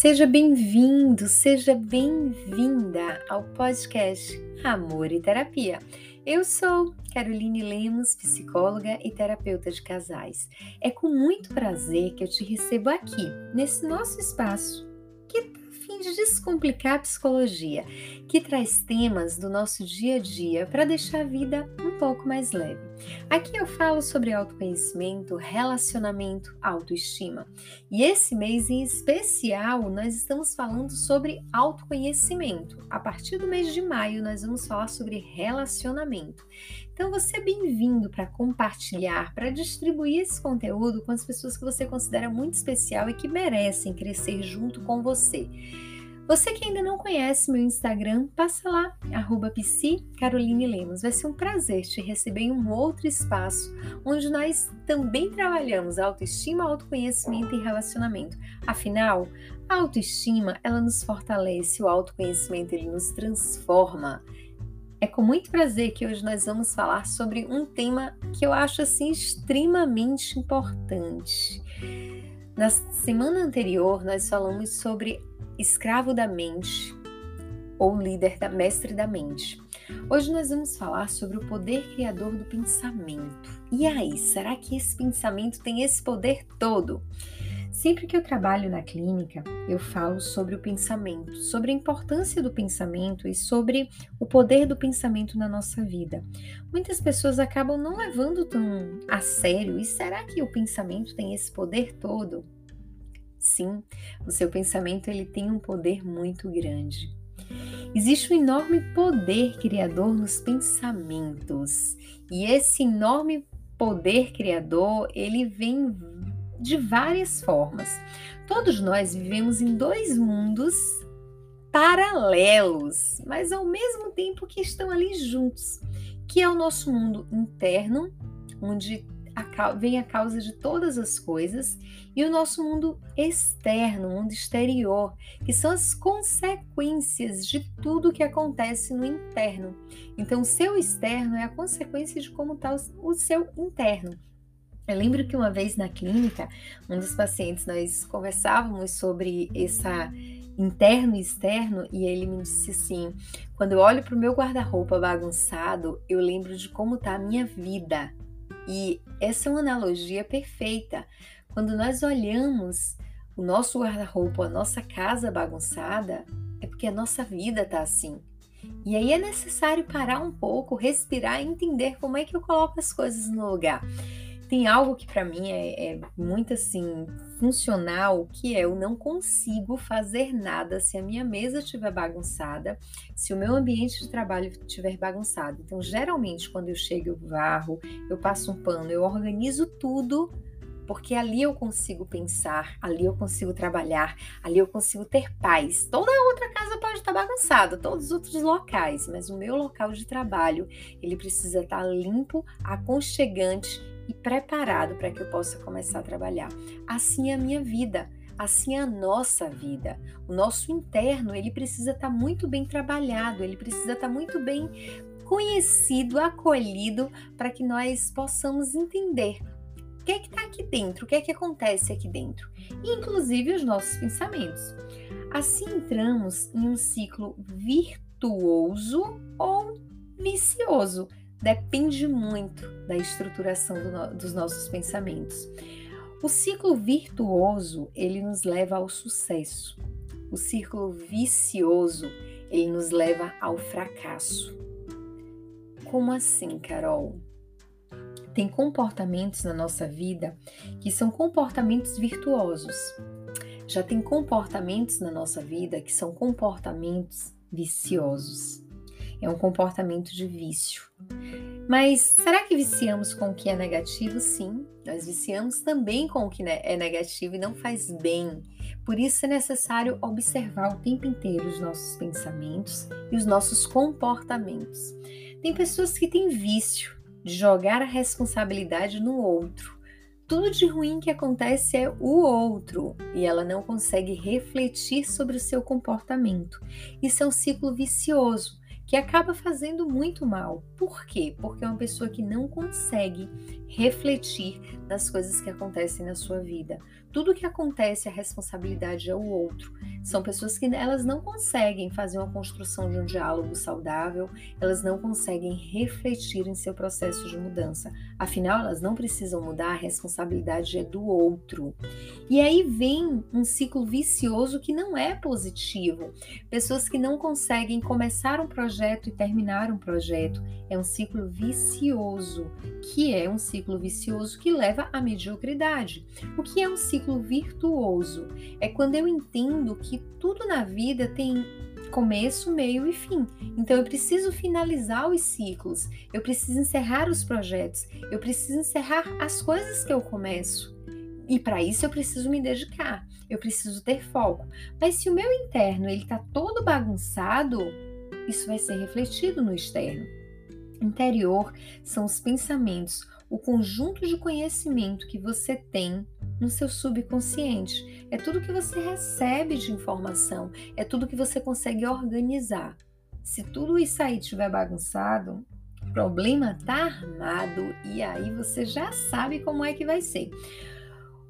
Seja bem-vindo, seja bem-vinda ao podcast Amor e Terapia. Eu sou Caroline Lemos, psicóloga e terapeuta de casais. É com muito prazer que eu te recebo aqui, nesse nosso espaço, de descomplicar a psicologia, que traz temas do nosso dia a dia para deixar a vida um pouco mais leve. Aqui eu falo sobre autoconhecimento, relacionamento, autoestima. E esse mês em especial nós estamos falando sobre autoconhecimento. A partir do mês de maio nós vamos falar sobre relacionamento. Então você é bem-vindo para compartilhar, para distribuir esse conteúdo com as pessoas que você considera muito especial e que merecem crescer junto com você. Você que ainda não conhece meu Instagram, passa lá, arroba Caroline Lemos. Vai ser um prazer te receber em um outro espaço, onde nós também trabalhamos autoestima, autoconhecimento e relacionamento. Afinal, a autoestima, ela nos fortalece, o autoconhecimento, ele nos transforma. É com muito prazer que hoje nós vamos falar sobre um tema que eu acho assim extremamente importante. Na semana anterior, nós falamos sobre escravo da mente ou líder da mestre da mente. Hoje nós vamos falar sobre o poder criador do pensamento. E aí, será que esse pensamento tem esse poder todo? Sempre que eu trabalho na clínica, eu falo sobre o pensamento, sobre a importância do pensamento e sobre o poder do pensamento na nossa vida. Muitas pessoas acabam não levando tão a sério. E será que o pensamento tem esse poder todo? Sim, o seu pensamento ele tem um poder muito grande. Existe um enorme poder criador nos pensamentos. E esse enorme poder criador, ele vem de várias formas. Todos nós vivemos em dois mundos paralelos, mas ao mesmo tempo que estão ali juntos, que é o nosso mundo interno, onde a, vem a causa de todas as coisas, e o nosso mundo externo, mundo exterior, que são as consequências de tudo que acontece no interno. Então, o seu externo é a consequência de como está o seu interno. Eu lembro que uma vez na clínica, um dos pacientes, nós conversávamos sobre essa interno e externo, e ele me disse assim: quando eu olho para o meu guarda-roupa bagunçado, eu lembro de como está a minha vida. E essa é uma analogia perfeita. Quando nós olhamos o nosso guarda-roupa, a nossa casa bagunçada, é porque a nossa vida está assim. E aí é necessário parar um pouco, respirar e entender como é que eu coloco as coisas no lugar tem algo que para mim é, é, muito assim funcional, que é eu não consigo fazer nada se a minha mesa estiver bagunçada, se o meu ambiente de trabalho estiver bagunçado. Então, geralmente, quando eu chego, eu varro, eu passo um pano, eu organizo tudo porque ali eu consigo pensar, ali eu consigo trabalhar, ali eu consigo ter paz. Toda outra casa pode estar bagunçada, todos os outros locais, mas o meu local de trabalho, ele precisa estar limpo, aconchegante e preparado para que eu possa começar a trabalhar. Assim é a minha vida, assim é a nossa vida. O nosso interno, ele precisa estar muito bem trabalhado, ele precisa estar muito bem conhecido, acolhido, para que nós possamos entender o que é que está aqui dentro, o que é que acontece aqui dentro, inclusive os nossos pensamentos. Assim entramos em um ciclo virtuoso ou vicioso depende muito da estruturação do dos nossos pensamentos. O ciclo virtuoso, ele nos leva ao sucesso. O ciclo vicioso, ele nos leva ao fracasso. Como assim, Carol? Tem comportamentos na nossa vida que são comportamentos virtuosos. Já tem comportamentos na nossa vida que são comportamentos viciosos é um comportamento de vício. Mas será que viciamos com o que é negativo? Sim, nós viciamos também com o que é negativo e não faz bem. Por isso é necessário observar o tempo inteiro os nossos pensamentos e os nossos comportamentos. Tem pessoas que têm vício de jogar a responsabilidade no outro. Tudo de ruim que acontece é o outro e ela não consegue refletir sobre o seu comportamento. Isso é um ciclo vicioso que acaba fazendo muito mal. Por quê? Porque é uma pessoa que não consegue refletir nas coisas que acontecem na sua vida. Tudo que acontece a responsabilidade é o outro. São pessoas que elas não conseguem fazer uma construção de um diálogo saudável, elas não conseguem refletir em seu processo de mudança. Afinal, elas não precisam mudar, a responsabilidade é do outro. E aí vem um ciclo vicioso que não é positivo. Pessoas que não conseguem começar um projeto e terminar um projeto. É um ciclo vicioso, que é um ciclo vicioso que leva à mediocridade. O que é um ciclo virtuoso? É quando eu entendo que tudo na vida tem começo, meio e fim. Então eu preciso finalizar os ciclos, eu preciso encerrar os projetos, eu preciso encerrar as coisas que eu começo. E para isso eu preciso me dedicar, eu preciso ter foco. Mas se o meu interno ele está todo bagunçado, isso vai ser refletido no externo. Interior são os pensamentos, o conjunto de conhecimento que você tem no seu subconsciente. É tudo que você recebe de informação, é tudo que você consegue organizar. Se tudo isso aí estiver bagunçado, o problema tá armado e aí você já sabe como é que vai ser.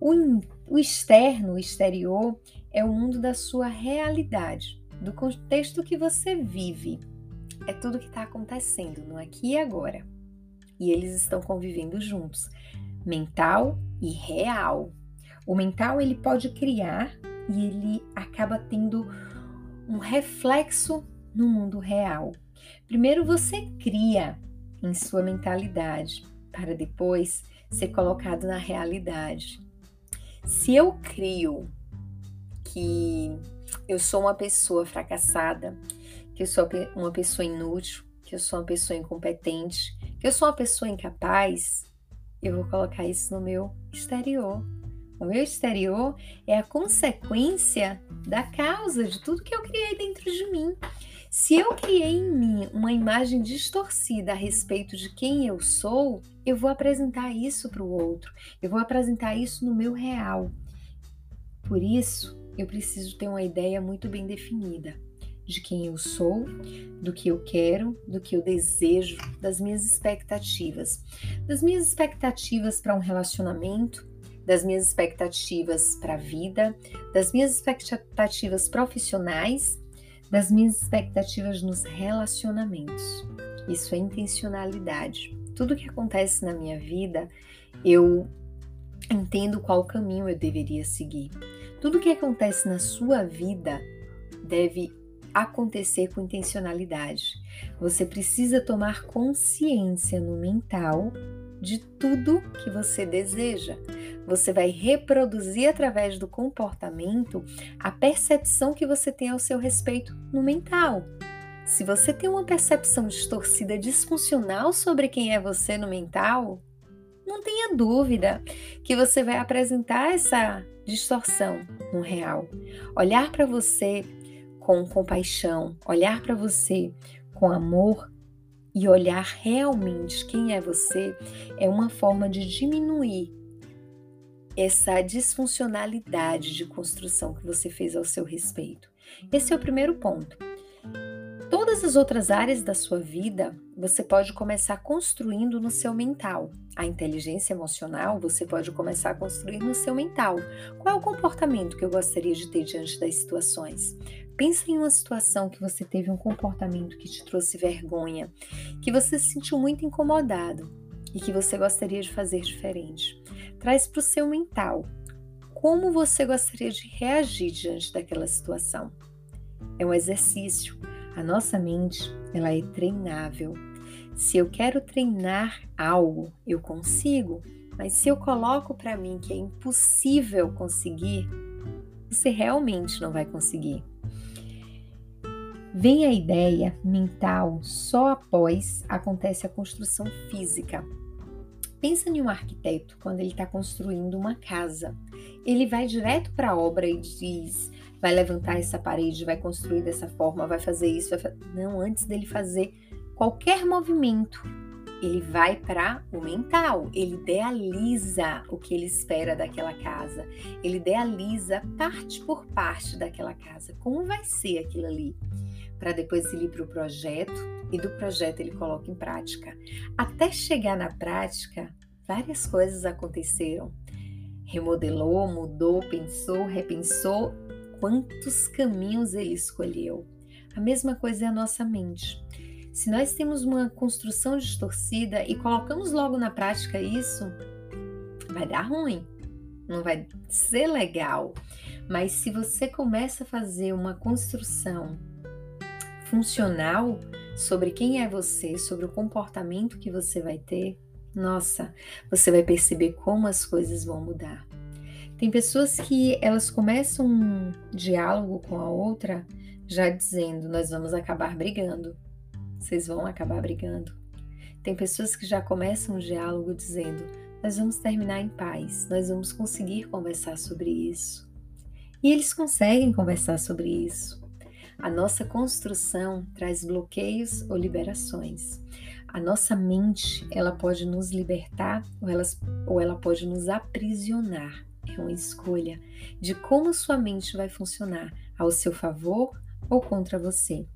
O, o externo, o exterior, é o mundo da sua realidade, do contexto que você vive. É tudo que está acontecendo no aqui e agora. E eles estão convivendo juntos mental e real. O mental ele pode criar e ele acaba tendo um reflexo no mundo real. Primeiro você cria em sua mentalidade para depois ser colocado na realidade. Se eu crio que eu sou uma pessoa fracassada, que eu sou uma pessoa inútil, que eu sou uma pessoa incompetente, que eu sou uma pessoa incapaz, eu vou colocar isso no meu exterior. O meu exterior é a consequência da causa de tudo que eu criei dentro de mim. Se eu criei em mim uma imagem distorcida a respeito de quem eu sou, eu vou apresentar isso para o outro, eu vou apresentar isso no meu real. Por isso, eu preciso ter uma ideia muito bem definida de quem eu sou, do que eu quero, do que eu desejo, das minhas expectativas. Das minhas expectativas para um relacionamento, das minhas expectativas para a vida, das minhas expectativas profissionais, das minhas expectativas nos relacionamentos. Isso é intencionalidade. Tudo que acontece na minha vida, eu entendo qual caminho eu deveria seguir. Tudo que acontece na sua vida deve acontecer com intencionalidade. Você precisa tomar consciência no mental de tudo que você deseja. Você vai reproduzir através do comportamento a percepção que você tem ao seu respeito no mental. Se você tem uma percepção distorcida, disfuncional sobre quem é você no mental, não tenha dúvida que você vai apresentar essa distorção no real. Olhar para você com compaixão, olhar para você com amor e olhar realmente quem é você é uma forma de diminuir essa disfuncionalidade de construção que você fez ao seu respeito. Esse é o primeiro ponto. Todas as outras áreas da sua vida você pode começar construindo no seu mental. A inteligência emocional você pode começar a construir no seu mental. Qual é o comportamento que eu gostaria de ter diante das situações? Pensa em uma situação que você teve um comportamento que te trouxe vergonha, que você se sentiu muito incomodado e que você gostaria de fazer diferente. Traz para o seu mental como você gostaria de reagir diante daquela situação. É um exercício. A nossa mente, ela é treinável. Se eu quero treinar algo, eu consigo, mas se eu coloco para mim que é impossível conseguir, você realmente não vai conseguir. Vem a ideia mental só após acontece a construção física. Pensa em um arquiteto quando ele está construindo uma casa. Ele vai direto para a obra e diz: vai levantar essa parede, vai construir dessa forma, vai fazer isso. Vai fa... Não, antes dele fazer qualquer movimento, ele vai para o mental, ele idealiza o que ele espera daquela casa, ele idealiza parte por parte daquela casa, como vai ser aquilo ali para depois ele ir para o projeto e do projeto ele coloca em prática. Até chegar na prática, várias coisas aconteceram. remodelou, mudou, pensou, repensou, quantos caminhos ele escolheu. A mesma coisa é a nossa mente. Se nós temos uma construção distorcida e colocamos logo na prática isso, vai dar ruim, não vai ser legal. Mas se você começa a fazer uma construção funcional sobre quem é você, sobre o comportamento que você vai ter, nossa, você vai perceber como as coisas vão mudar. Tem pessoas que elas começam um diálogo com a outra já dizendo: nós vamos acabar brigando, vocês vão acabar brigando. Tem pessoas que já começam um diálogo dizendo: nós vamos terminar em paz, nós vamos conseguir conversar sobre isso. E eles conseguem conversar sobre isso. A nossa construção traz bloqueios ou liberações. A nossa mente, ela pode nos libertar ou, elas, ou ela pode nos aprisionar. É uma escolha de como sua mente vai funcionar, ao seu favor ou contra você.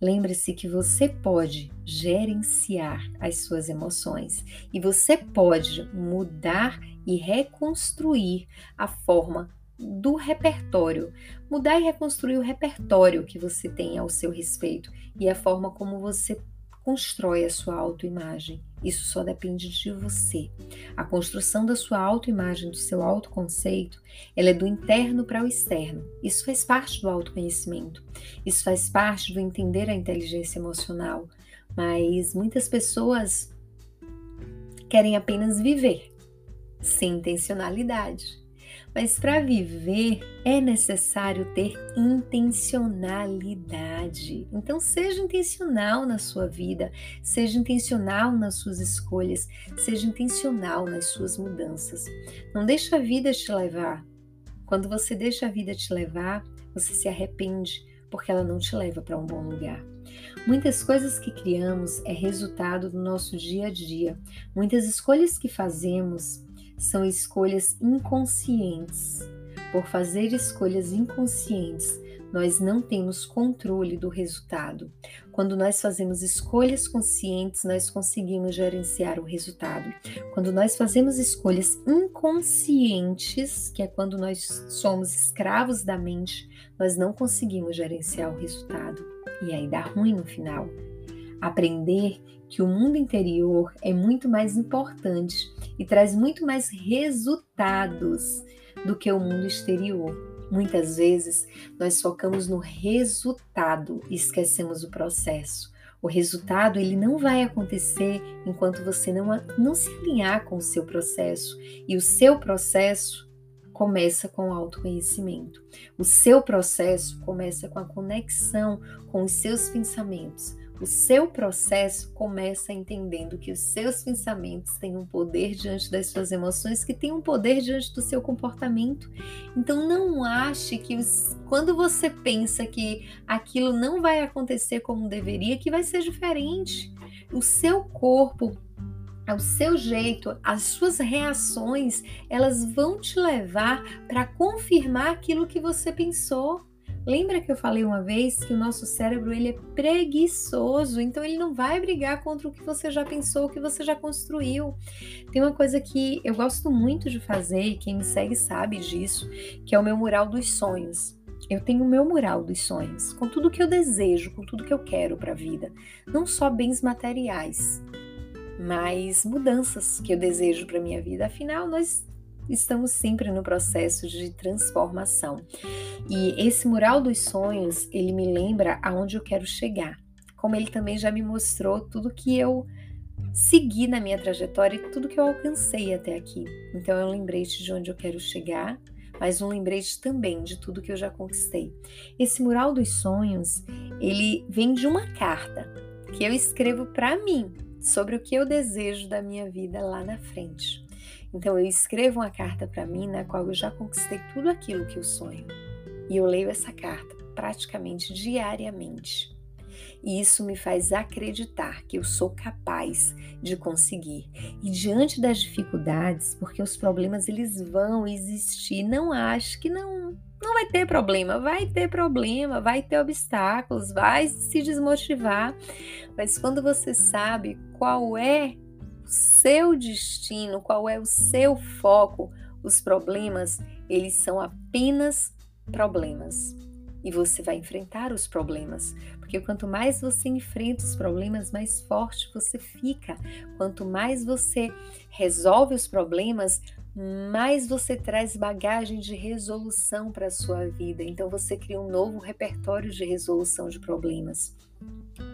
Lembre-se que você pode gerenciar as suas emoções e você pode mudar e reconstruir a forma do repertório, mudar e reconstruir o repertório que você tem ao seu respeito e a forma como você constrói a sua autoimagem. Isso só depende de você. A construção da sua autoimagem, do seu autoconceito, ela é do interno para o externo. Isso faz parte do autoconhecimento. Isso faz parte do entender a inteligência emocional. Mas muitas pessoas querem apenas viver, sem intencionalidade. Mas para viver é necessário ter intencionalidade. Então, seja intencional na sua vida, seja intencional nas suas escolhas, seja intencional nas suas mudanças. Não deixa a vida te levar. Quando você deixa a vida te levar, você se arrepende porque ela não te leva para um bom lugar. Muitas coisas que criamos é resultado do nosso dia a dia. Muitas escolhas que fazemos são escolhas inconscientes. Por fazer escolhas inconscientes, nós não temos controle do resultado. Quando nós fazemos escolhas conscientes, nós conseguimos gerenciar o resultado. Quando nós fazemos escolhas inconscientes, que é quando nós somos escravos da mente, nós não conseguimos gerenciar o resultado. E aí dá ruim no final. Aprender que o mundo interior é muito mais importante e traz muito mais resultados do que o mundo exterior. Muitas vezes nós focamos no resultado e esquecemos o processo. O resultado ele não vai acontecer enquanto você não, não se alinhar com o seu processo. E o seu processo começa com o autoconhecimento. O seu processo começa com a conexão com os seus pensamentos, o seu processo começa entendendo que os seus pensamentos têm um poder diante das suas emoções, que tem um poder diante do seu comportamento. Então não ache que os, quando você pensa que aquilo não vai acontecer como deveria, que vai ser diferente. O seu corpo o seu jeito, as suas reações, elas vão te levar para confirmar aquilo que você pensou. Lembra que eu falei uma vez que o nosso cérebro ele é preguiçoso, então ele não vai brigar contra o que você já pensou, o que você já construiu. Tem uma coisa que eu gosto muito de fazer e quem me segue sabe disso, que é o meu mural dos sonhos. Eu tenho o meu mural dos sonhos, com tudo que eu desejo, com tudo que eu quero para a vida, não só bens materiais, mas mudanças que eu desejo para minha vida. Afinal, nós estamos sempre no processo de transformação. E esse mural dos sonhos, ele me lembra aonde eu quero chegar. Como ele também já me mostrou tudo que eu segui na minha trajetória e tudo que eu alcancei até aqui. Então é um lembrete de onde eu quero chegar, mas um lembrete também de tudo que eu já conquistei. Esse mural dos sonhos, ele vem de uma carta que eu escrevo para mim sobre o que eu desejo da minha vida lá na frente. Então eu escrevo uma carta para mim na qual eu já conquistei tudo aquilo que eu sonho. E eu leio essa carta praticamente diariamente. E isso me faz acreditar que eu sou capaz de conseguir. E diante das dificuldades, porque os problemas eles vão existir, não acho que não não vai ter problema, vai ter problema, vai ter obstáculos, vai se desmotivar. Mas quando você sabe qual é seu destino, qual é o seu foco, Os problemas, eles são apenas problemas. E você vai enfrentar os problemas, porque quanto mais você enfrenta os problemas, mais forte você fica. Quanto mais você resolve os problemas, mais você traz bagagem de resolução para a sua vida. Então você cria um novo repertório de resolução de problemas.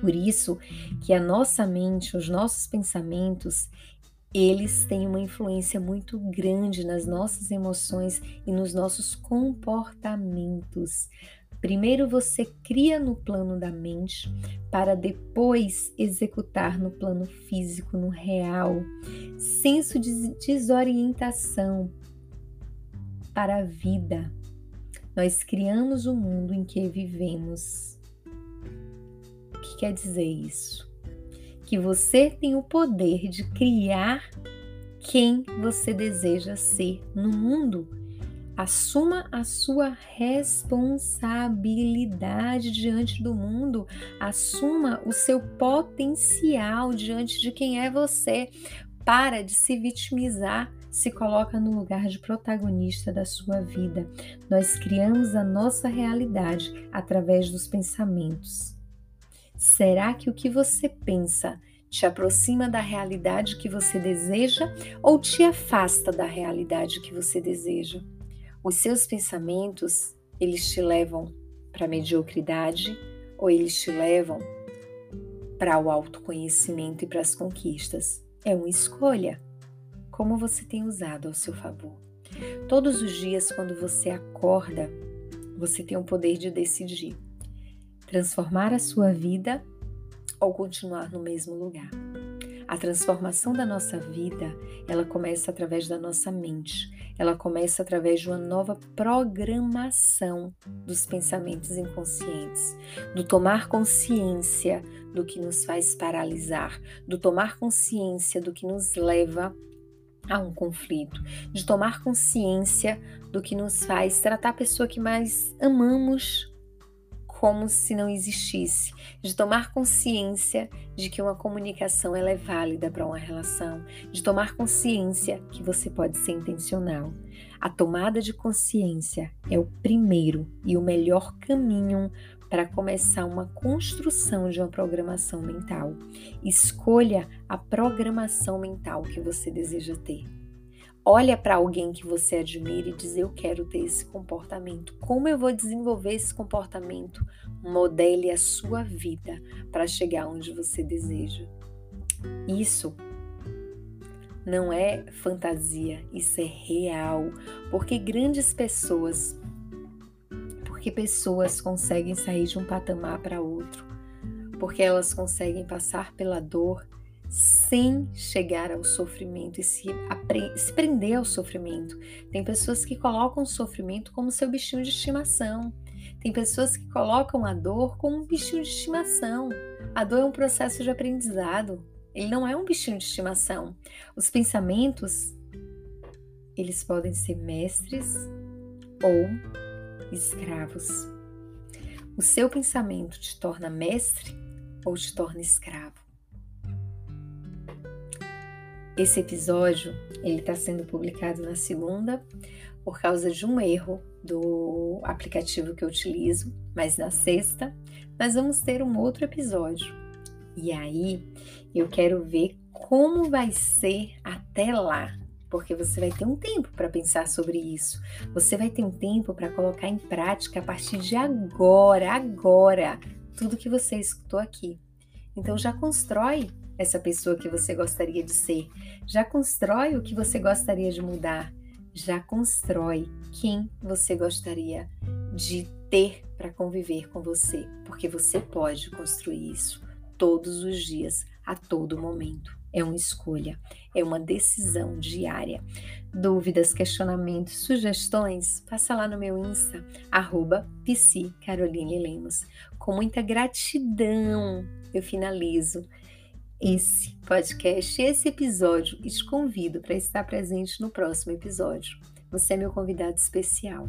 Por isso que a nossa mente, os nossos pensamentos, eles têm uma influência muito grande nas nossas emoções e nos nossos comportamentos. Primeiro você cria no plano da mente para depois executar no plano físico, no real. Senso de desorientação para a vida. Nós criamos o mundo em que vivemos. Quer dizer isso? Que você tem o poder de criar quem você deseja ser no mundo Assuma a sua responsabilidade diante do mundo, assuma o seu potencial diante de quem é você. Para de se vitimizar, se coloca no lugar de protagonista da sua vida. Nós criamos a nossa realidade através dos pensamentos. Será que o que você pensa te aproxima da realidade que você deseja ou te afasta da realidade que você deseja? Os seus pensamentos, eles te levam para a mediocridade ou eles te levam para o autoconhecimento e para as conquistas? É uma escolha. Como você tem usado ao seu favor? Todos os dias, quando você acorda, você tem o poder de decidir transformar a sua vida ou continuar no mesmo lugar. A transformação da nossa vida, ela começa através da nossa mente. Ela começa através de uma nova programação dos pensamentos inconscientes, do tomar consciência do que nos faz paralisar, do tomar consciência do que nos leva a um conflito, de tomar consciência do que nos faz tratar a pessoa que mais amamos como se não existisse, de tomar consciência de que uma comunicação ela é válida para uma relação, de tomar consciência que você pode ser intencional. A tomada de consciência é o primeiro e o melhor caminho para começar uma construção de uma programação mental. Escolha a programação mental que você deseja ter. Olha para alguém que você admira e diz: Eu quero ter esse comportamento. Como eu vou desenvolver esse comportamento? Modele a sua vida para chegar onde você deseja. Isso não é fantasia, isso é real. Porque grandes pessoas, porque pessoas conseguem sair de um patamar para outro, porque elas conseguem passar pela dor sem chegar ao sofrimento e se, se prender ao sofrimento. Tem pessoas que colocam o sofrimento como seu bichinho de estimação. Tem pessoas que colocam a dor como um bichinho de estimação. A dor é um processo de aprendizado. Ele não é um bichinho de estimação. Os pensamentos, eles podem ser mestres ou escravos. O seu pensamento te torna mestre ou te torna escravo. Esse episódio ele está sendo publicado na segunda por causa de um erro do aplicativo que eu utilizo, mas na sexta nós vamos ter um outro episódio. E aí eu quero ver como vai ser até lá, porque você vai ter um tempo para pensar sobre isso. Você vai ter um tempo para colocar em prática a partir de agora, agora, tudo que você escutou aqui. Então já constrói essa pessoa que você gostaria de ser. Já constrói o que você gostaria de mudar. Já constrói quem você gostaria de ter para conviver com você, porque você pode construir isso todos os dias, a todo momento. É uma escolha, é uma decisão diária. Dúvidas, questionamentos, sugestões? Passa lá no meu Insta, arroba Lemos. Com muita gratidão, eu finalizo esse podcast, esse episódio e te convido para estar presente no próximo episódio. Você é meu convidado especial.